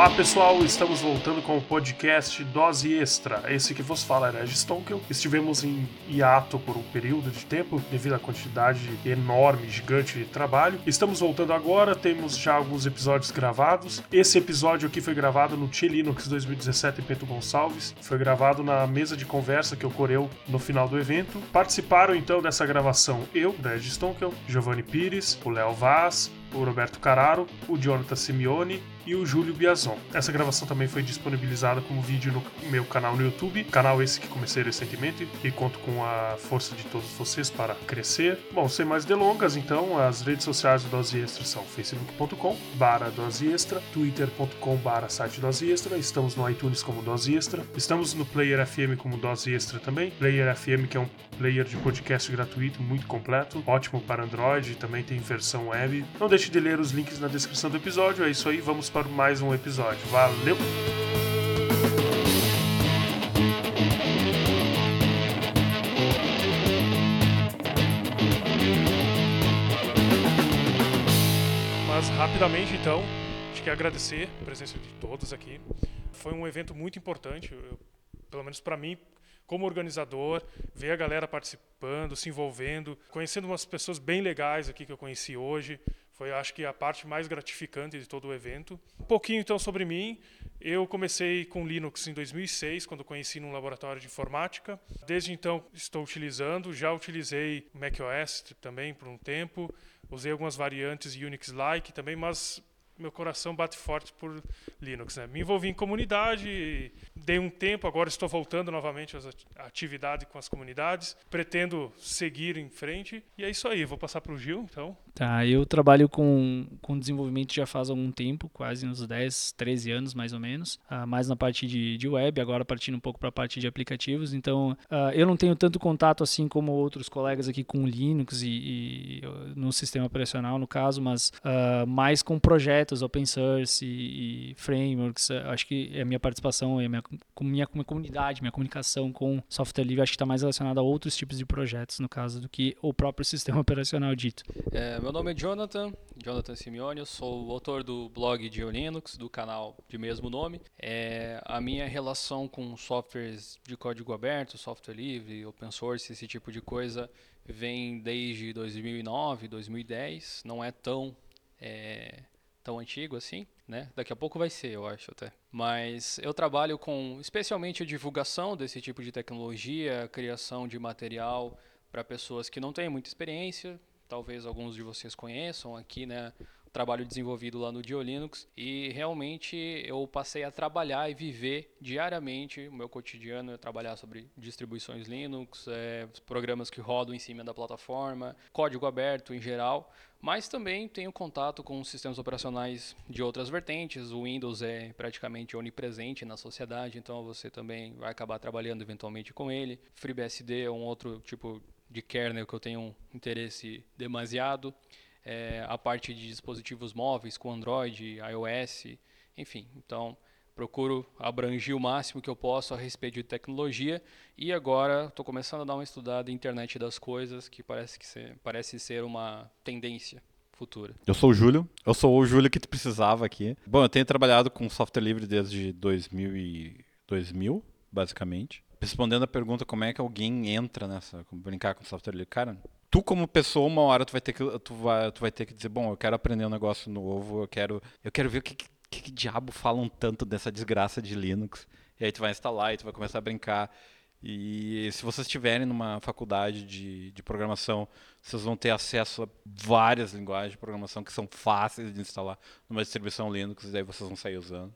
Olá pessoal, estamos voltando com o podcast Dose Extra. Esse que vos fala é Reg Stonkel. Estivemos em hiato por um período de tempo devido à quantidade enorme, gigante de trabalho. Estamos voltando agora, temos já alguns episódios gravados. Esse episódio aqui foi gravado no Tia Linux 2017 em Pedro Gonçalves. Foi gravado na mesa de conversa que ocorreu no final do evento. Participaram então dessa gravação eu, Reg Stonkel, Giovanni Pires, o Léo Vaz, o Roberto Cararo, o Jonathan Simeone e o Júlio Biazon. Essa gravação também foi disponibilizada como vídeo no meu canal no YouTube, canal esse que comecei recentemente e conto com a força de todos vocês para crescer. Bom, sem mais delongas, então, as redes sociais do Dose Extra são facebook.com barra Dose Extra, twitter.com barra site Dose Extra, estamos no iTunes como Dose Extra, estamos no Player FM como Dose Extra também, Player FM que é um player de podcast gratuito muito completo, ótimo para Android, também tem versão web. Não deixe de ler os links na descrição do episódio, é isso aí, vamos para mais um episódio. Valeu! Mas rapidamente então, a gente quer agradecer a presença de todos aqui. Foi um evento muito importante, eu, pelo menos para mim, como organizador, ver a galera participando, se envolvendo, conhecendo umas pessoas bem legais aqui que eu conheci hoje. Foi, acho que, a parte mais gratificante de todo o evento. Um pouquinho, então, sobre mim. Eu comecei com Linux em 2006, quando conheci num laboratório de informática. Desde então, estou utilizando. Já utilizei macOS também por um tempo. Usei algumas variantes Unix-like também, mas meu coração bate forte por Linux. Né? Me envolvi em comunidade, dei um tempo, agora estou voltando novamente às atividades com as comunidades. Pretendo seguir em frente. E é isso aí, vou passar para o Gil, então. Tá, eu trabalho com, com desenvolvimento já faz algum tempo, quase uns 10, 13 anos mais ou menos. Uh, mais na parte de, de web, agora partindo um pouco para a parte de aplicativos. Então, uh, eu não tenho tanto contato assim como outros colegas aqui com Linux e, e no sistema operacional, no caso, mas uh, mais com projetos open source e, e frameworks. acho que a minha participação e a minha, minha, minha comunidade, minha comunicação com software livre, acho que está mais relacionada a outros tipos de projetos, no caso, do que o próprio sistema operacional dito. É, meu nome é Jonathan, Jonathan Simeone, eu sou o autor do blog de Linux, do canal de mesmo nome. É, a minha relação com softwares de código aberto, software livre, open source, esse tipo de coisa, vem desde 2009, 2010. Não é tão, é, tão antigo assim, né? Daqui a pouco vai ser, eu acho até. Mas eu trabalho com especialmente a divulgação desse tipo de tecnologia, criação de material para pessoas que não têm muita experiência, talvez alguns de vocês conheçam aqui, né? Trabalho desenvolvido lá no Diolinux e realmente eu passei a trabalhar e viver diariamente o meu cotidiano é trabalhar sobre distribuições Linux, é, programas que rodam em cima da plataforma, código aberto em geral, mas também tenho contato com sistemas operacionais de outras vertentes. O Windows é praticamente onipresente na sociedade, então você também vai acabar trabalhando eventualmente com ele. FreeBSD é um outro tipo de kernel que eu tenho um interesse demasiado. É, a parte de dispositivos móveis com Android, iOS, enfim. Então, procuro abranger o máximo que eu posso a respeito de tecnologia e agora estou começando a dar uma estudada em internet das coisas que parece, que ser, parece ser uma tendência futura. Eu sou o Júlio, eu sou o Júlio que tu precisava aqui. Bom, eu tenho trabalhado com software livre desde 2000, e 2000 basicamente respondendo a pergunta como é que alguém entra nessa, brincar com software livre, cara, tu como pessoa uma hora tu vai ter que tu vai, tu vai ter que dizer, bom, eu quero aprender um negócio novo, eu quero eu quero ver o que, que, que diabo falam tanto dessa desgraça de Linux. E aí tu vai instalar e tu vai começar a brincar. E se vocês estiverem numa faculdade de, de programação, vocês vão ter acesso a várias linguagens de programação que são fáceis de instalar numa distribuição Linux, e daí vocês vão sair usando.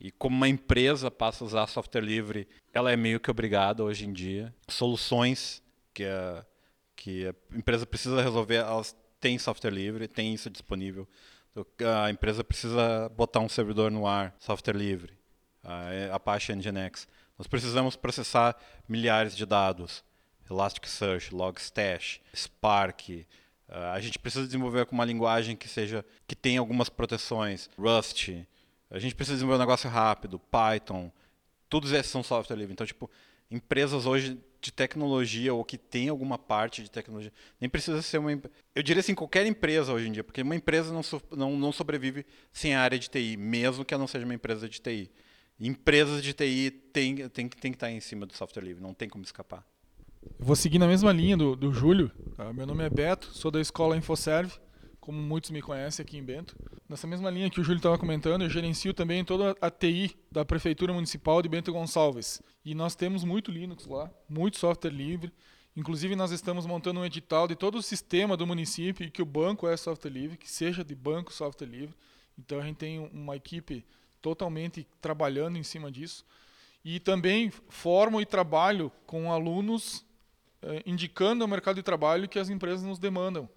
E como uma empresa passa a usar software livre, ela é meio que obrigada hoje em dia. Soluções que a, que a empresa precisa resolver, elas têm software livre, têm isso disponível. A empresa precisa botar um servidor no ar, software livre, a Apache Nginx. Nós precisamos processar milhares de dados, Elasticsearch, Logstash, Spark. A gente precisa desenvolver com uma linguagem que seja que tenha algumas proteções, Rust, a gente precisa desenvolver um negócio rápido, Python, todos esses são software livre. Então, tipo, empresas hoje de tecnologia ou que tem alguma parte de tecnologia. Nem precisa ser uma. Eu diria assim, qualquer empresa hoje em dia, porque uma empresa não, so, não, não sobrevive sem a área de TI, mesmo que ela não seja uma empresa de TI. Empresas de TI tem, tem, tem que estar em cima do software livre, não tem como escapar. Eu vou seguir na mesma linha do, do Júlio. Tá? Meu nome é Beto, sou da escola Infoserve, como muitos me conhecem aqui em Bento. Nessa mesma linha que o Júlio estava comentando, eu gerencio também toda a TI da Prefeitura Municipal de Bento Gonçalves. E nós temos muito Linux lá, muito software livre. Inclusive, nós estamos montando um edital de todo o sistema do município e que o banco é software livre, que seja de banco software livre. Então, a gente tem uma equipe totalmente trabalhando em cima disso. E também formo e trabalho com alunos eh, indicando ao mercado de trabalho que as empresas nos demandam.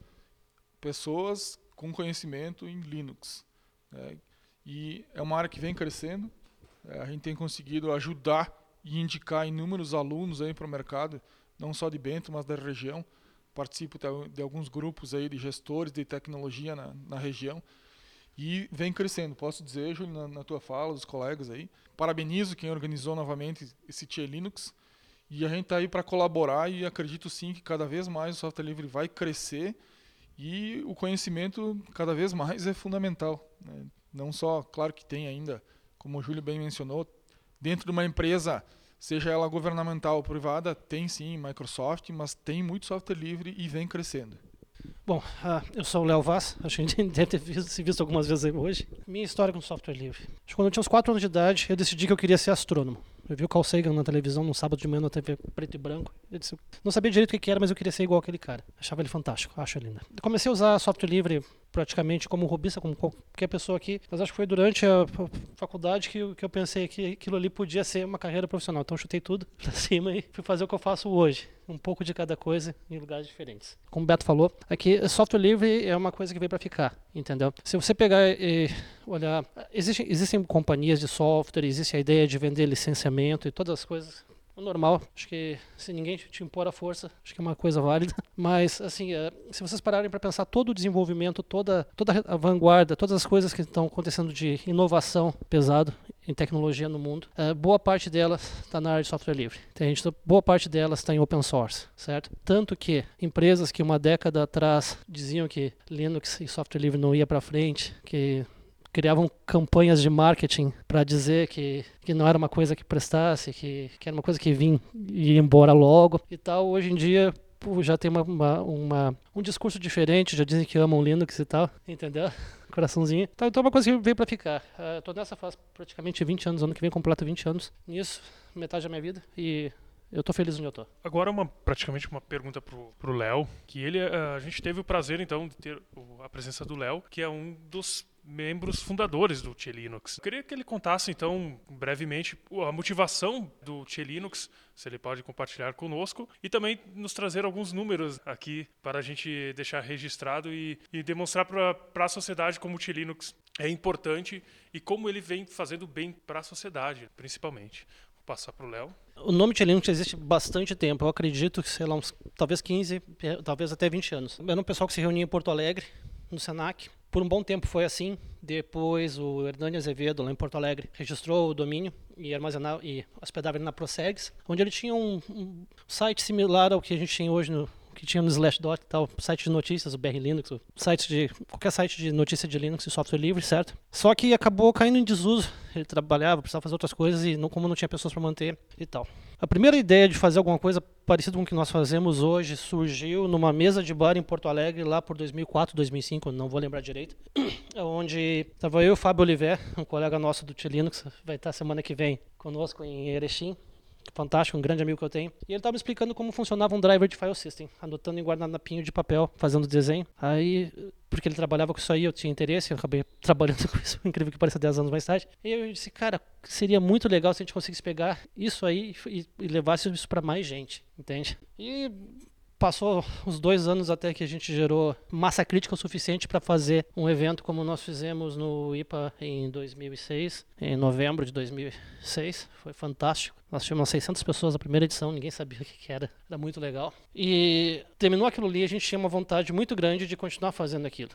Pessoas com conhecimento em Linux. Né? E é uma área que vem crescendo. É, a gente tem conseguido ajudar e indicar inúmeros alunos aí para o mercado, não só de Bento, mas da região. Participo de alguns grupos aí de gestores de tecnologia na, na região e vem crescendo. Posso dizer, Júlio, na, na, tua fala, dos colegas aí, parabenizo quem organizou novamente esse Tia Linux e a gente está aí para colaborar e acredito sim que cada vez mais o software livre vai crescer e o conhecimento cada vez mais é fundamental. Né? Não só, claro que tem ainda, como o Júlio bem mencionou, dentro de uma empresa, seja ela governamental ou privada, tem sim Microsoft, mas tem muito software livre e vem crescendo. Bom, uh, eu sou o Léo Vaz, a gente deve ter visto, se visto algumas vezes hoje. Minha história com software livre. Quando eu tinha uns 4 anos de idade, eu decidi que eu queria ser astrônomo. Eu vi o Carl Sagan na televisão num sábado de manhã na TV preto e branco. Eu disse, não sabia direito o que era, mas eu queria ser igual aquele cara. Achava ele fantástico, acho ele. Comecei a usar software livre praticamente como robista, como qualquer pessoa aqui, mas acho que foi durante a faculdade que, eu, que eu pensei que aquilo ali podia ser uma carreira profissional. Então chutei tudo pra cima e fui fazer o que eu faço hoje. Um pouco de cada coisa em lugares diferentes. Como o Beto falou, aqui software livre é uma coisa que veio para ficar, entendeu? Se você pegar e olhar, existem, existem companhias de software, existe a ideia de vender licenciamento e todas as coisas normal. Acho que se ninguém te impor a força, acho que é uma coisa válida. Mas, assim, é, se vocês pararem para pensar todo o desenvolvimento, toda, toda a vanguarda, todas as coisas que estão acontecendo de inovação pesado em tecnologia no mundo, é, boa parte delas está na área de software livre. Tem gente, boa parte delas está em open source, certo? Tanto que empresas que uma década atrás diziam que Linux e software livre não ia para frente, que criavam campanhas de marketing para dizer que, que não era uma coisa que prestasse, que, que era uma coisa que vinha e ia embora logo e tal. Hoje em dia já tem uma, uma, uma, um discurso diferente, já dizem que amam Linux e tal, entendeu? Coraçãozinho. Então, então é uma coisa que veio para ficar. Uh, tô nessa faz praticamente 20 anos, ano que vem completo 20 anos nisso, metade da minha vida, e eu tô feliz onde eu tô. Agora uma praticamente uma pergunta pro, pro Léo, que ele uh, a gente teve o prazer então de ter a presença do Léo, que é um dos membros fundadores do Tia Linux. Eu queria que ele contasse, então, brevemente, a motivação do Tia Linux, se ele pode compartilhar conosco, e também nos trazer alguns números aqui para a gente deixar registrado e, e demonstrar para a sociedade como o Tia Linux é importante e como ele vem fazendo bem para a sociedade, principalmente. Vou passar para o Léo. O nome Tia Linux existe bastante tempo, eu acredito que, sei lá, uns, talvez 15, talvez até 20 anos. Era um pessoal que se reunia em Porto Alegre, no Senac, por um bom tempo foi assim. Depois o Hernani Azevedo, lá em Porto Alegre, registrou o domínio e armazenava e hospedava ele na Prosegs, onde ele tinha um, um site similar ao que a gente tem hoje no que tinha no Slashdot e tal, site de notícias, o BR Linux, o site de qualquer site de notícia de Linux e software livre, certo? Só que acabou caindo em desuso. Ele trabalhava, precisava fazer outras coisas e não, como não tinha pessoas para manter e tal. A primeira ideia de fazer alguma coisa parecida com o que nós fazemos hoje surgiu numa mesa de bar em Porto Alegre lá por 2004, 2005, não vou lembrar direito, onde estava eu e o Fábio Oliver, um colega nosso do T-Linux, vai estar semana que vem conosco em Erechim, fantástico, um grande amigo que eu tenho. E ele estava me explicando como funcionava um driver de file system, anotando em guardanapinho de papel, fazendo desenho. Aí, porque ele trabalhava com isso aí, eu tinha interesse, eu acabei trabalhando com isso, incrível que pareça 10 anos mais tarde. E eu disse, cara, seria muito legal se a gente conseguisse pegar isso aí e, e levasse isso para mais gente, entende? E passou uns dois anos até que a gente gerou massa crítica o suficiente para fazer um evento como nós fizemos no IPA em 2006, em novembro de 2006. Foi fantástico. Nós tínhamos 600 pessoas na primeira edição, ninguém sabia o que era. Era muito legal. E terminou aquilo ali, a gente tinha uma vontade muito grande de continuar fazendo aquilo.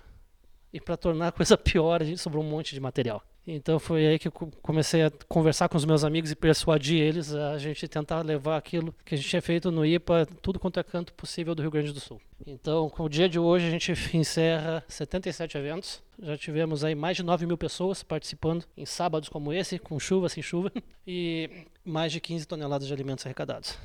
E para tornar a coisa pior, a gente sobrou um monte de material. Então foi aí que eu comecei a conversar com os meus amigos e persuadir eles a gente tentar levar aquilo que a gente tinha feito no IPA, tudo quanto é canto possível do Rio Grande do Sul. Então, com o dia de hoje, a gente encerra 77 eventos. Já tivemos aí mais de 9 mil pessoas participando em sábados como esse, com chuva, sem chuva, e mais de 15 toneladas de alimentos arrecadados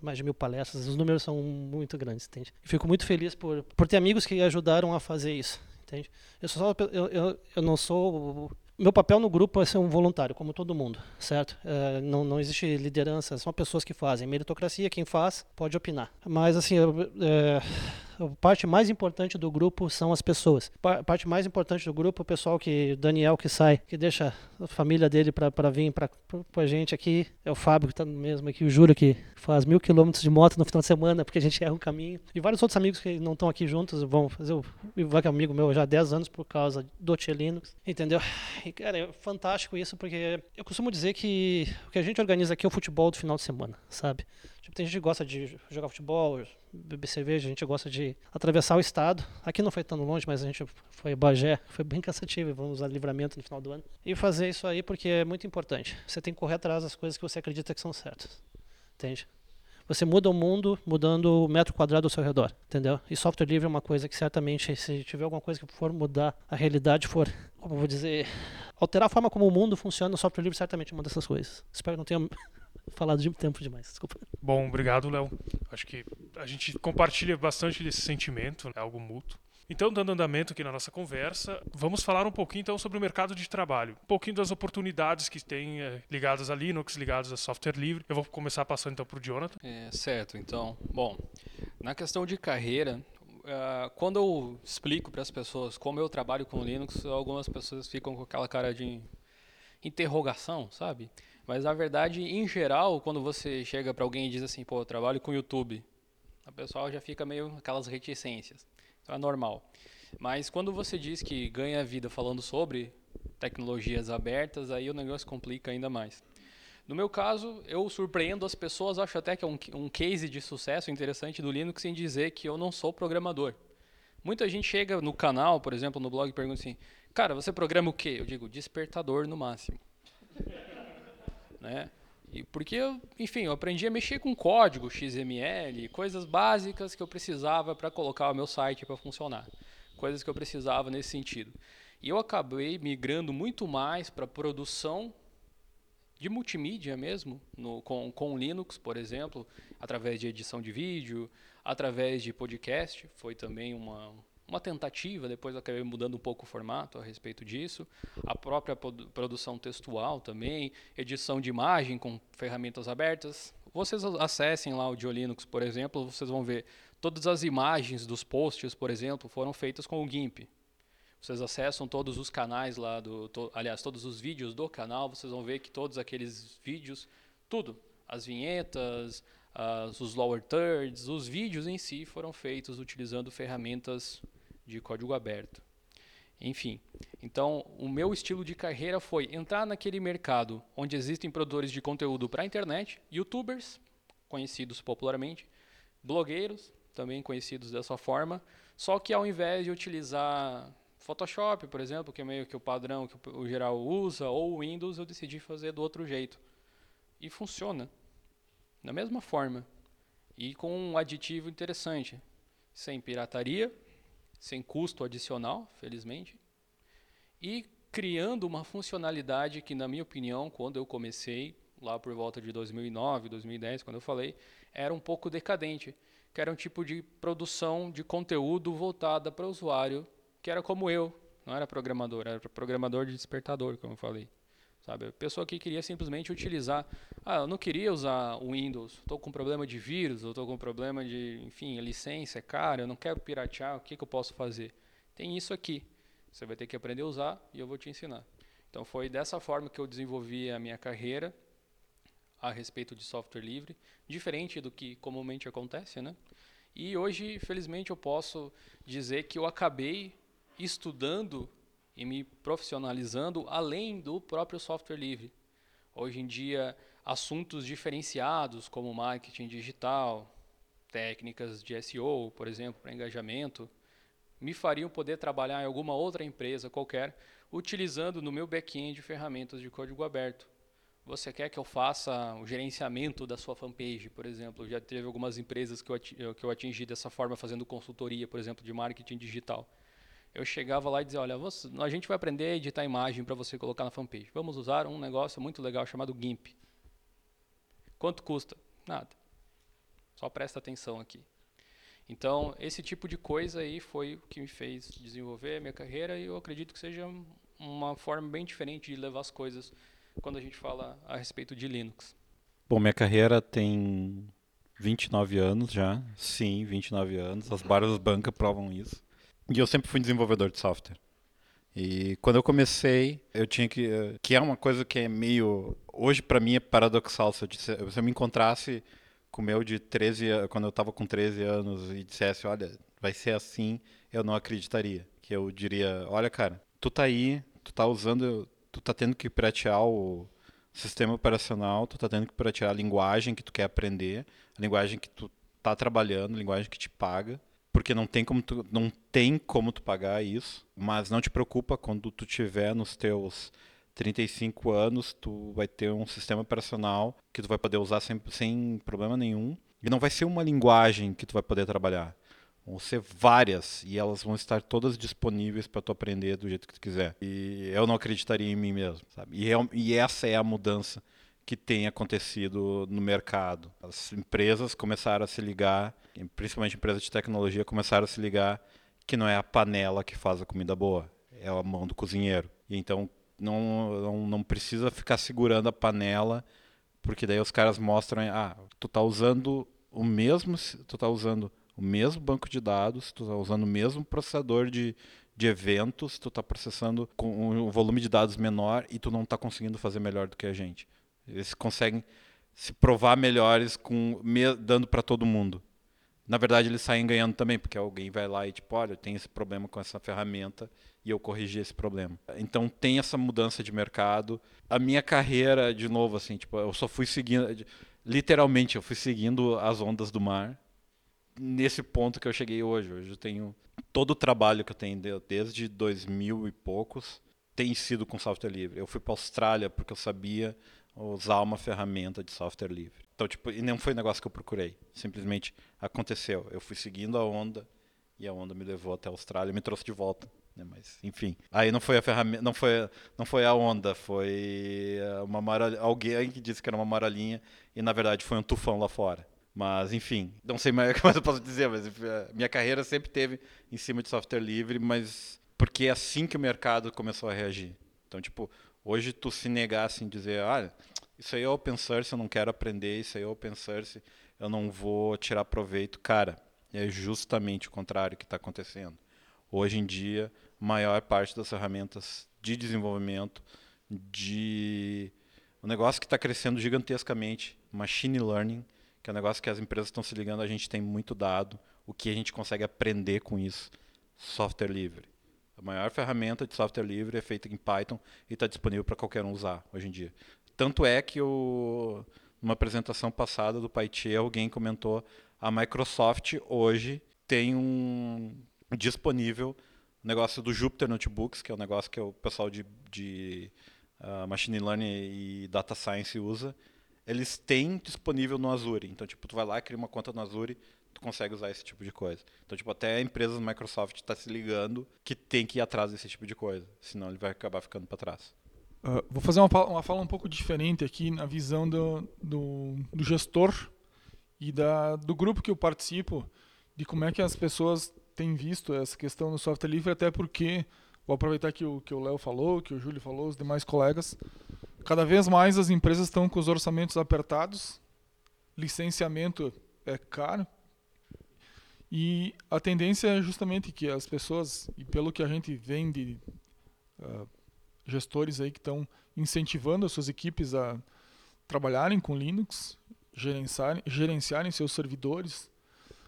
mais de mil palestras, os números são muito grandes, entende? Fico muito feliz por, por ter amigos que ajudaram a fazer isso, entende? Eu, só, eu, eu, eu não sou meu papel no grupo é ser um voluntário, como todo mundo, certo? É, não, não existe liderança, são pessoas que fazem. Meritocracia, quem faz pode opinar. Mas, assim, é, parte mais importante do grupo são as pessoas. A parte mais importante do grupo é o pessoal que, Daniel que sai, que deixa a família dele para vir para a gente aqui. É o Fábio que está mesmo aqui, o Júlio que faz mil quilômetros de moto no final de semana porque a gente erra um caminho. E vários outros amigos que não estão aqui juntos vão fazer o Ivan, que é amigo meu já há 10 anos por causa do Linux, entendeu? E, cara, é fantástico isso porque eu costumo dizer que o que a gente organiza aqui é o futebol do final de semana, sabe? Tipo, tem gente que gosta de jogar futebol, beber cerveja, a gente gosta de atravessar o estado. Aqui não foi tão longe, mas a gente foi Bagé, foi bem cansativo, vamos usar livramento no final do ano. E fazer isso aí porque é muito importante. Você tem que correr atrás das coisas que você acredita que são certas. Entende? Você muda o mundo mudando o metro quadrado ao seu redor, entendeu? E software livre é uma coisa que certamente, se tiver alguma coisa que for mudar a realidade, for, como eu vou dizer, alterar a forma como o mundo funciona, o software livre certamente é uma dessas coisas. Espero que não tenha falado de tempo demais, desculpa. Bom, obrigado, Léo. Acho que a gente compartilha bastante desse sentimento, é algo mútuo. Então, dando andamento aqui na nossa conversa, vamos falar um pouquinho então sobre o mercado de trabalho, um pouquinho das oportunidades que tem é, ligadas a Linux, ligadas a software livre. Eu vou começar passando então para o Jonathan. É, certo, então, bom, na questão de carreira, uh, quando eu explico para as pessoas como eu trabalho com Linux, algumas pessoas ficam com aquela cara de interrogação, sabe? Mas na verdade, em geral, quando você chega para alguém e diz assim, pô, eu trabalho com YouTube, a pessoa já fica meio aquelas reticências. Então é normal. Mas quando você diz que ganha vida falando sobre tecnologias abertas, aí o negócio complica ainda mais. No meu caso, eu surpreendo as pessoas, acho até que é um, um case de sucesso interessante do Linux em dizer que eu não sou programador. Muita gente chega no canal, por exemplo, no blog, e pergunta assim: Cara, você programa o quê? Eu digo: despertador no máximo né? E porque eu, enfim, eu aprendi a mexer com código XML, coisas básicas que eu precisava para colocar o meu site para funcionar, coisas que eu precisava nesse sentido. E eu acabei migrando muito mais para produção de multimídia mesmo, no, com, com Linux, por exemplo, através de edição de vídeo, através de podcast, foi também uma, uma tentativa, depois eu acabei mudando um pouco o formato a respeito disso. A própria produção textual também, edição de imagem com ferramentas abertas. Vocês acessem lá o Diolinux, por exemplo, vocês vão ver todas as imagens dos posts, por exemplo, foram feitas com o GIMP. Vocês acessam todos os canais lá do, to, aliás, todos os vídeos do canal, vocês vão ver que todos aqueles vídeos, tudo, as vinhetas, as, os lower thirds, os vídeos em si foram feitos utilizando ferramentas de código aberto. Enfim, então o meu estilo de carreira foi entrar naquele mercado onde existem produtores de conteúdo para a internet, youtubers, conhecidos popularmente, blogueiros, também conhecidos dessa forma, só que ao invés de utilizar Photoshop, por exemplo, que é meio que o padrão que o geral usa, ou Windows, eu decidi fazer do outro jeito. E funciona. Da mesma forma. E com um aditivo interessante. Sem pirataria, sem custo adicional, felizmente, e criando uma funcionalidade que, na minha opinião, quando eu comecei, lá por volta de 2009, 2010, quando eu falei, era um pouco decadente, que era um tipo de produção de conteúdo voltada para o usuário, que era como eu, não era programador, era programador de despertador, como eu falei. Sabe? A pessoa que queria simplesmente utilizar. Ah, eu não queria usar o Windows, estou com problema de vírus, estou com problema de, enfim, licença é cara, eu não quero piratear, o que, que eu posso fazer? Tem isso aqui. Você vai ter que aprender a usar e eu vou te ensinar. Então foi dessa forma que eu desenvolvi a minha carreira a respeito de software livre, diferente do que comumente acontece, né? E hoje, felizmente, eu posso dizer que eu acabei estudando e me profissionalizando além do próprio software livre. Hoje em dia, assuntos diferenciados como marketing digital, técnicas de SEO, por exemplo, para engajamento, me fariam poder trabalhar em alguma outra empresa qualquer, utilizando no meu back-end ferramentas de código aberto. Você quer que eu faça o gerenciamento da sua fanpage, por exemplo? Já teve algumas empresas que eu, eu atingi dessa forma, fazendo consultoria, por exemplo, de marketing digital. Eu chegava lá e dizia: Olha, você, a gente vai aprender a editar imagem para você colocar na fanpage. Vamos usar um negócio muito legal chamado GIMP. Quanto custa? Nada. Só presta atenção aqui. Então, esse tipo de coisa aí foi o que me fez desenvolver a minha carreira e eu acredito que seja uma forma bem diferente de levar as coisas quando a gente fala a respeito de Linux. Bom, minha carreira tem 29 anos já. Sim, 29 anos. As barras bancas provam isso. E eu sempre fui desenvolvedor de software. E quando eu comecei, eu tinha que. Que é uma coisa que é meio. Hoje, para mim, é paradoxal. Se eu, disse, se eu me encontrasse com o meu de 13 quando eu estava com 13 anos e dissesse, olha, vai ser assim, eu não acreditaria. Que eu diria, olha, cara, tu tá aí, tu tá usando, tu tá tendo que pratear o sistema operacional, tu tá tendo que pratear a linguagem que tu quer aprender, a linguagem que tu tá trabalhando, a linguagem que te paga, porque não tem como tu, não tem como tu pagar isso, mas não te preocupa quando tu tiver nos teus 35 anos, tu vai ter um sistema operacional que tu vai poder usar sem, sem problema nenhum. E não vai ser uma linguagem que tu vai poder trabalhar. Vão ser várias e elas vão estar todas disponíveis para tu aprender do jeito que tu quiser. E eu não acreditaria em mim mesmo, sabe? E, é, e essa é a mudança que tem acontecido no mercado. As empresas começaram a se ligar, principalmente empresas de tecnologia começaram a se ligar que não é a panela que faz a comida boa, é a mão do cozinheiro. E então não, não, não precisa ficar segurando a panela, porque daí os caras mostram, ah, tu tá usando o mesmo, tu tá usando o mesmo banco de dados, tu tá usando o mesmo processador de, de eventos, tu tá processando com um volume de dados menor e tu não tá conseguindo fazer melhor do que a gente. Eles conseguem se provar melhores com dando para todo mundo. Na verdade, eles saem ganhando também, porque alguém vai lá e tipo, olha, eu tenho esse problema com essa ferramenta e eu corrigi esse problema. Então tem essa mudança de mercado. A minha carreira, de novo, assim, tipo, eu só fui seguindo, literalmente, eu fui seguindo as ondas do mar. Nesse ponto que eu cheguei hoje. Hoje eu tenho todo o trabalho que eu tenho desde 2000 e poucos tem sido com software livre. Eu fui para a Austrália porque eu sabia usar uma ferramenta de software livre. Então, tipo, e não foi um negócio que eu procurei. Simplesmente aconteceu. Eu fui seguindo a onda e a onda me levou até a Austrália e me trouxe de volta. Né? Mas, enfim. Aí não foi a ferramenta, não foi, não foi a onda, foi eh, uma mara, alguém que disse que era uma maralinha e na verdade foi um tufão lá fora. Mas, enfim, não sei mais o que mais eu posso dizer, mas eh, minha carreira sempre teve em cima de software livre, mas porque é assim que o mercado começou a reagir. Então, tipo, hoje tu se negar assim, dizer, olha, isso aí é open source, eu não quero aprender, isso aí é open source, eu não vou tirar proveito. Cara, é justamente o contrário que está acontecendo. Hoje em dia, maior parte das ferramentas de desenvolvimento, de um negócio que está crescendo gigantescamente, machine learning, que é um negócio que as empresas estão se ligando, a gente tem muito dado, o que a gente consegue aprender com isso, software livre. A maior ferramenta de software livre é feita em Python e está disponível para qualquer um usar hoje em dia. Tanto é que o, numa apresentação passada do PyT, alguém comentou a Microsoft hoje tem um disponível o negócio do Jupyter Notebooks, que é um negócio que o pessoal de, de uh, Machine Learning e Data Science usa. Eles têm disponível no Azure. Então, tipo, tu vai lá, cria uma conta no Azure, tu consegue usar esse tipo de coisa. Então, tipo, até a empresa da Microsoft está se ligando que tem que ir atrás desse tipo de coisa. Senão ele vai acabar ficando para trás. Uh, vou fazer uma, uma fala um pouco diferente aqui na visão do, do, do gestor e da, do grupo que eu participo, de como é que as pessoas tem visto essa questão do software livre, até porque, vou aproveitar que o que o Léo falou, que o Júlio falou, os demais colegas, cada vez mais as empresas estão com os orçamentos apertados, licenciamento é caro, e a tendência é justamente que as pessoas, e pelo que a gente vem de uh, gestores aí que estão incentivando as suas equipes a trabalharem com Linux, gerenciarem, gerenciarem seus servidores,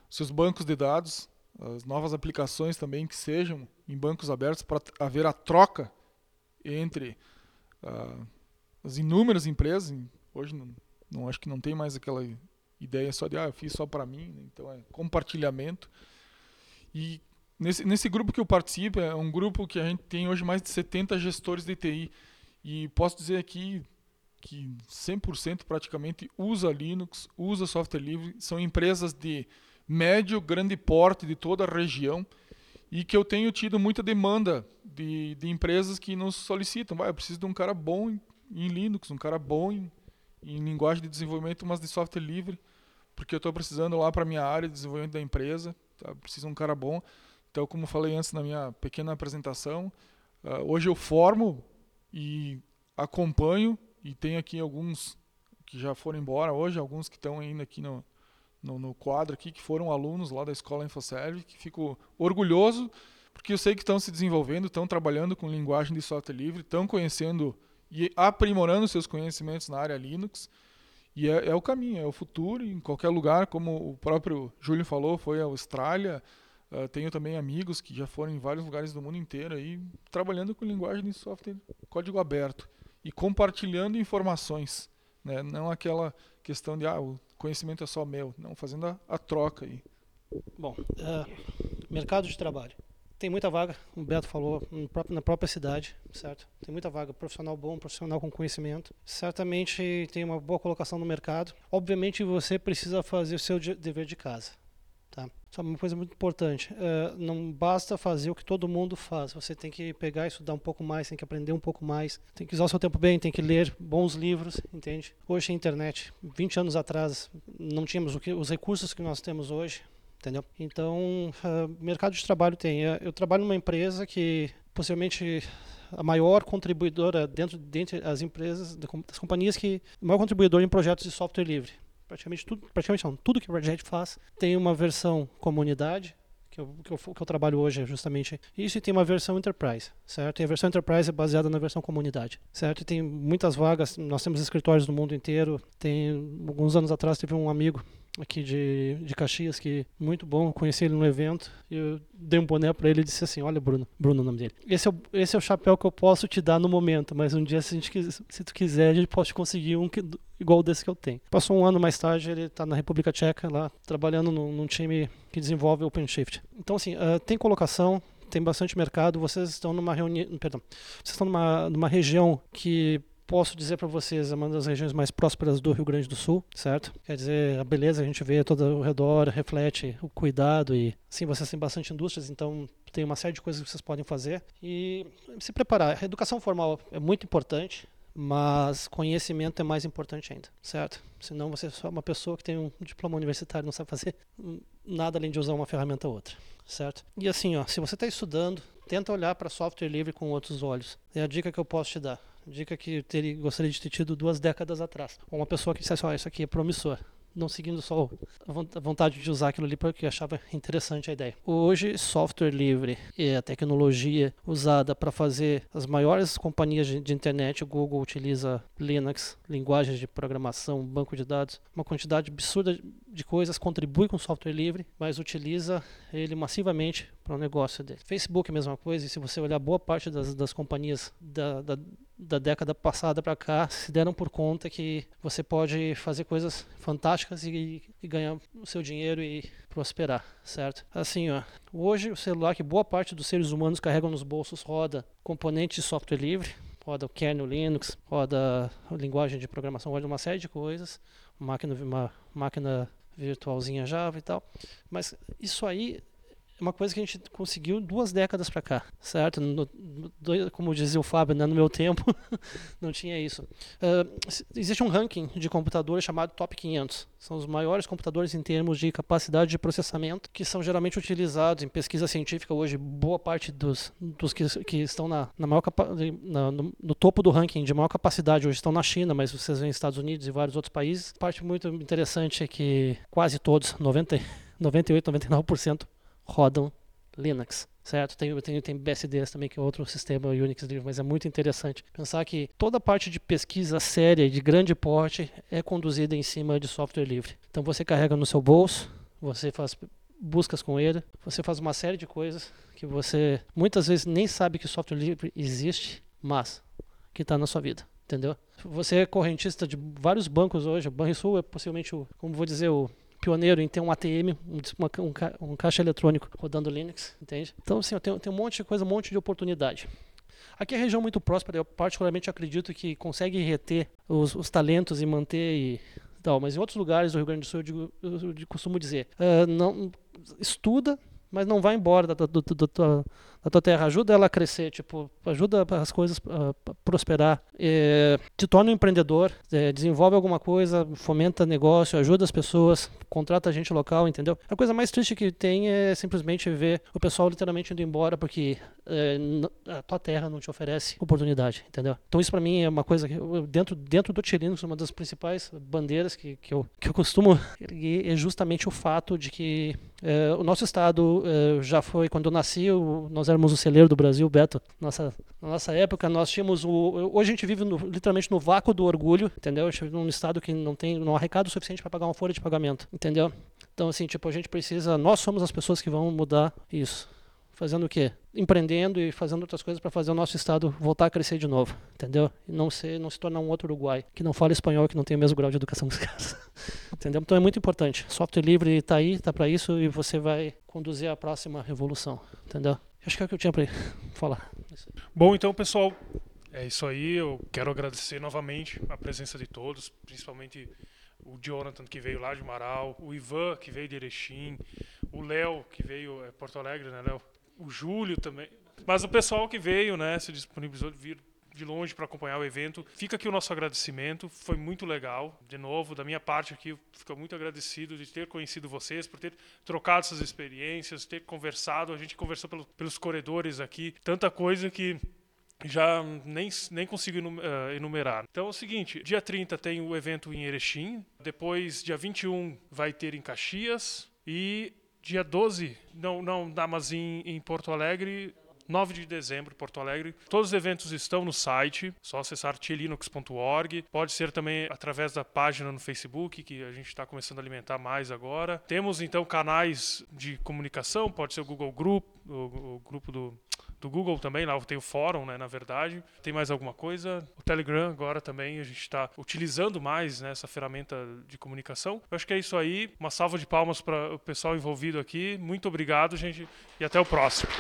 seus bancos de dados, as novas aplicações também que sejam em bancos abertos para haver a troca entre uh, as inúmeras empresas. Hoje não, não, acho que não tem mais aquela ideia só de ah, eu fiz só para mim, né? então é compartilhamento. E Nesse, nesse grupo que eu participo, é um grupo que a gente tem hoje mais de 70 gestores de TI. E posso dizer aqui que 100% praticamente usa Linux, usa software livre, são empresas de médio, grande porte de toda a região e que eu tenho tido muita demanda de, de empresas que nos solicitam. Ah, eu preciso de um cara bom em, em Linux, um cara bom em, em, linguagem de desenvolvimento, mas de software livre, porque eu estou precisando lá para minha área de desenvolvimento da empresa, tá? preciso de um cara bom. Então, como falei antes na minha pequena apresentação, uh, hoje eu formo e acompanho e tenho aqui alguns que já foram embora hoje, alguns que estão ainda aqui no, no, no, quadro aqui, que foram alunos lá da escola InfoServe, que fico orgulhoso, porque eu sei que estão se desenvolvendo, estão trabalhando com linguagem de software livre, estão conhecendo e aprimorando seus conhecimentos na área Linux. E é, é, o caminho, é o futuro, em qualquer lugar, como o próprio Júlio falou, foi a Austrália. Uh, tenho também amigos que já foram em vários lugares do mundo inteiro aí, trabalhando com linguagem de software código aberto e compartilhando informações, né? não aquela questão de ah, o conhecimento é só meu, não fazendo a, a troca aí. Bom, uh, mercado de trabalho. Tem muita vaga, o Beto falou, na própria cidade, certo? Tem muita vaga, profissional bom, profissional com conhecimento. Certamente tem uma boa colocação no mercado. Obviamente você precisa fazer o seu dever de casa. Tá? Só uma coisa muito importante, uh, não basta fazer o que todo mundo faz, você tem que pegar e estudar um pouco mais, tem que aprender um pouco mais, tem que usar o seu tempo bem, tem que ler bons livros, entende? Hoje a internet, 20 anos atrás, não tínhamos que, os recursos que nós temos hoje, entendeu? Então, uh, mercado de trabalho tem. Eu trabalho numa empresa que possivelmente a maior contribuidora dentro dentre as empresas das companhias que maior contribuidor em projetos de software livre praticamente tudo, praticamente não, tudo que o Hat faz tem uma versão comunidade, que eu, que, eu, que eu trabalho hoje é justamente isso, e tem uma versão Enterprise, certo? E a versão Enterprise é baseada na versão comunidade, certo? E tem muitas vagas, nós temos escritórios no mundo inteiro, tem, alguns anos atrás teve um amigo aqui de, de Caxias, que muito bom, conheci ele no evento, e eu dei um boné para ele e disse assim, olha Bruno, Bruno é o nome dele, esse é o, esse é o chapéu que eu posso te dar no momento, mas um dia se, a gente, se tu quiser, a gente pode conseguir um que, igual desse que eu tenho. Passou um ano mais tarde, ele está na República Tcheca, lá, trabalhando num, num time que desenvolve OpenShift. Então assim, uh, tem colocação, tem bastante mercado, vocês estão numa reunião, perdão, vocês estão numa, numa região que posso dizer para vocês, é uma das regiões mais prósperas do Rio Grande do Sul, certo? Quer dizer, a beleza a gente vê todo ao redor, reflete o cuidado e, sim, vocês têm bastante indústrias, então tem uma série de coisas que vocês podem fazer e se preparar. A educação formal é muito importante, mas conhecimento é mais importante ainda, certo? Senão você é só uma pessoa que tem um diploma universitário não sabe fazer nada além de usar uma ferramenta ou outra, certo? E assim, ó, se você está estudando, tenta olhar para software livre com outros olhos. É a dica que eu posso te dar Dica que teria, gostaria de ter tido duas décadas atrás. Ou uma pessoa que dissesse, olha, isso aqui é promissor não seguindo só a vontade de usar aquilo ali porque achava interessante a ideia. Hoje, software livre e a tecnologia usada para fazer as maiores companhias de, internet, o Google utiliza Linux, linguagens de programação, banco de dados, uma quantidade absurda de coisas, contribui com software livre, mas utiliza ele massivamente para o negócio dele. Facebook é a mesma coisa, e se você olhar boa parte das, das companhias da, da da década passada para cá se deram por conta que você pode fazer coisas fantásticas e, e, ganhar o seu dinheiro e prosperar, certo? Assim, ó, hoje o celular que boa parte dos seres humanos carregam nos bolsos roda componentes de software livre, roda o kernel Linux, roda a linguagem de programação, roda uma série de coisas, máquina, uma máquina virtualzinha Java e tal. Mas isso aí uma coisa que a gente conseguiu duas décadas para cá, certo? No, como dizia o Fábio, né, no meu tempo não tinha isso. Uh, existe um ranking de computadores chamado Top 500. São os maiores computadores em termos de capacidade de processamento, que são geralmente utilizados em pesquisa científica hoje. Boa parte dos, dos que, que estão na, na maior na, no, no, topo do ranking de maior capacidade hoje estão na China, mas vocês veem Estados Unidos e vários outros países. Parte muito interessante é que quase todos, 90, 98, 99% rodam Linux, certo? Tem, tem, tem BSDs também, que é outro sistema Unix livre, mas é muito interessante pensar que toda a parte de pesquisa séria de grande porte é conduzida em cima de software livre. Então você carrega no seu bolso, você faz buscas com ele, você faz uma série de coisas que você muitas vezes nem sabe que software livre existe, mas que está na sua vida, entendeu? Você é correntista de vários bancos hoje, o Banrisul é possivelmente o, como vou dizer, o pioneiro em ter um ATM, um, uma, um, um, caixa eletrônico rodando Linux, entende? Então, assim, tem, um monte de coisa, um monte de oportunidade. Aqui é região muito próspera, eu particularmente acredito que consegue reter os, os talentos e manter e tal, mas em outros lugares do Rio Grande do Sul eu, digo, eu costumo dizer, uh, não estuda, mas não vai embora da, da, da, da tua terra, ajuda ela a crescer, tipo, ajuda as coisas a prosperar, é, te torna um empreendedor, é, desenvolve alguma coisa, fomenta negócio, ajuda as pessoas, contrata gente local, entendeu? A coisa mais triste que tem é simplesmente ver o pessoal literalmente indo embora porque é, a tua terra não te oferece oportunidade, entendeu? Então isso para mim é uma coisa que dentro dentro do Tirinux uma das principais bandeiras que, que, eu, que eu costumo erguer é justamente o fato de que é, o nosso estado já foi quando eu nasci, nós éramos o celeiro do Brasil, Beto. Nossa, na nossa época, nós tínhamos o. Hoje a gente vive no, literalmente no vácuo do orgulho, entendeu? Num estado que não tem não há recado suficiente para pagar uma folha de pagamento, entendeu? Então, assim, tipo, a gente precisa. Nós somos as pessoas que vão mudar isso. Fazendo o quê? Empreendendo e fazendo outras coisas para fazer o nosso estado voltar a crescer de novo, entendeu? E não, ser, não se tornar um outro Uruguai, que não fala espanhol, que não tem o mesmo grau de educação dos caras. entendeu? Então é muito importante. Software livre está aí, está para isso e você vai conduzir a próxima revolução, entendeu? Acho que é o que eu tinha para falar. Bom, então, pessoal, é isso aí. Eu quero agradecer novamente a presença de todos, principalmente o Jonathan, que veio lá de Marau, o Ivan, que veio de Erechim, o Léo, que veio é Porto Alegre, né, Léo? O Júlio também. Mas o pessoal que veio, né, se disponibilizou vir de longe para acompanhar o evento. Fica aqui o nosso agradecimento, foi muito legal. De novo, da minha parte aqui, fico muito agradecido de ter conhecido vocês, por ter trocado essas experiências, ter conversado. A gente conversou pelo, pelos corredores aqui, tanta coisa que já nem, nem consigo eh, enumerar. Então é o seguinte, dia 30 tem o evento em Erechim, depois dia 21 vai ter em Caxias e dia 12, não, não dá, mas em, em Porto Alegre 9 de dezembro, Porto Alegre. Todos os eventos estão no site, só acessar tielinux.org. Pode ser também através da página no Facebook, que a gente está começando a alimentar mais agora. Temos então canais de comunicação, pode ser o Google Group, o, o grupo do, do Google também, lá tem o fórum, né, na verdade. Tem mais alguma coisa? O Telegram agora também, a gente está utilizando mais né, essa ferramenta de comunicação. Eu acho que é isso aí. Uma salva de palmas para o pessoal envolvido aqui. Muito obrigado, gente, e até o próximo.